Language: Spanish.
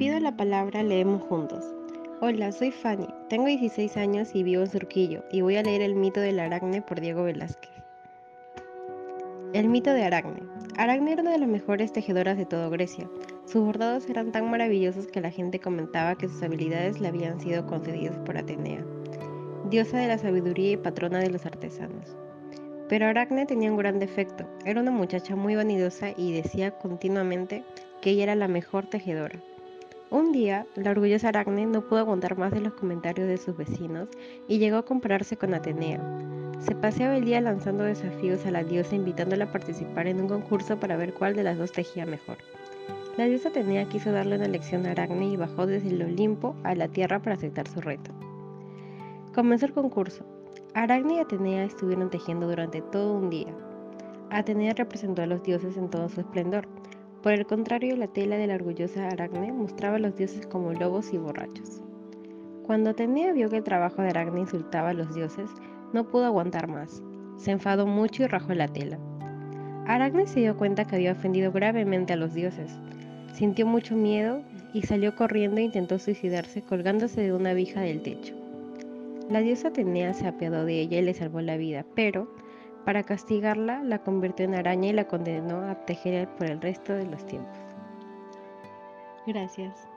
pido la palabra, leemos juntos. Hola, soy Fanny, tengo 16 años y vivo en Surquillo y voy a leer El mito del Aracne por Diego Velázquez. El mito de Aracne. Aracne era una de las mejores tejedoras de toda Grecia. Sus bordados eran tan maravillosos que la gente comentaba que sus habilidades le habían sido concedidas por Atenea, diosa de la sabiduría y patrona de los artesanos. Pero Aracne tenía un gran defecto. Era una muchacha muy vanidosa y decía continuamente que ella era la mejor tejedora. Un día, la orgullosa Aracne no pudo aguantar más de los comentarios de sus vecinos y llegó a compararse con Atenea. Se paseaba el día lanzando desafíos a la diosa invitándola a participar en un concurso para ver cuál de las dos tejía mejor. La diosa Atenea quiso darle una lección a Aracne y bajó desde el Olimpo a la tierra para aceptar su reto. Comenzó el concurso. Aracne y Atenea estuvieron tejiendo durante todo un día. Atenea representó a los dioses en todo su esplendor. Por el contrario, la tela de la orgullosa Aracne mostraba a los dioses como lobos y borrachos. Cuando Atenea vio que el trabajo de Aracne insultaba a los dioses, no pudo aguantar más. Se enfadó mucho y rajó la tela. Aracne se dio cuenta que había ofendido gravemente a los dioses. Sintió mucho miedo y salió corriendo e intentó suicidarse colgándose de una vija del techo. La diosa Atenea se apiadó de ella y le salvó la vida, pero para castigarla la convirtió en araña y la condenó a tejer por el resto de los tiempos. Gracias.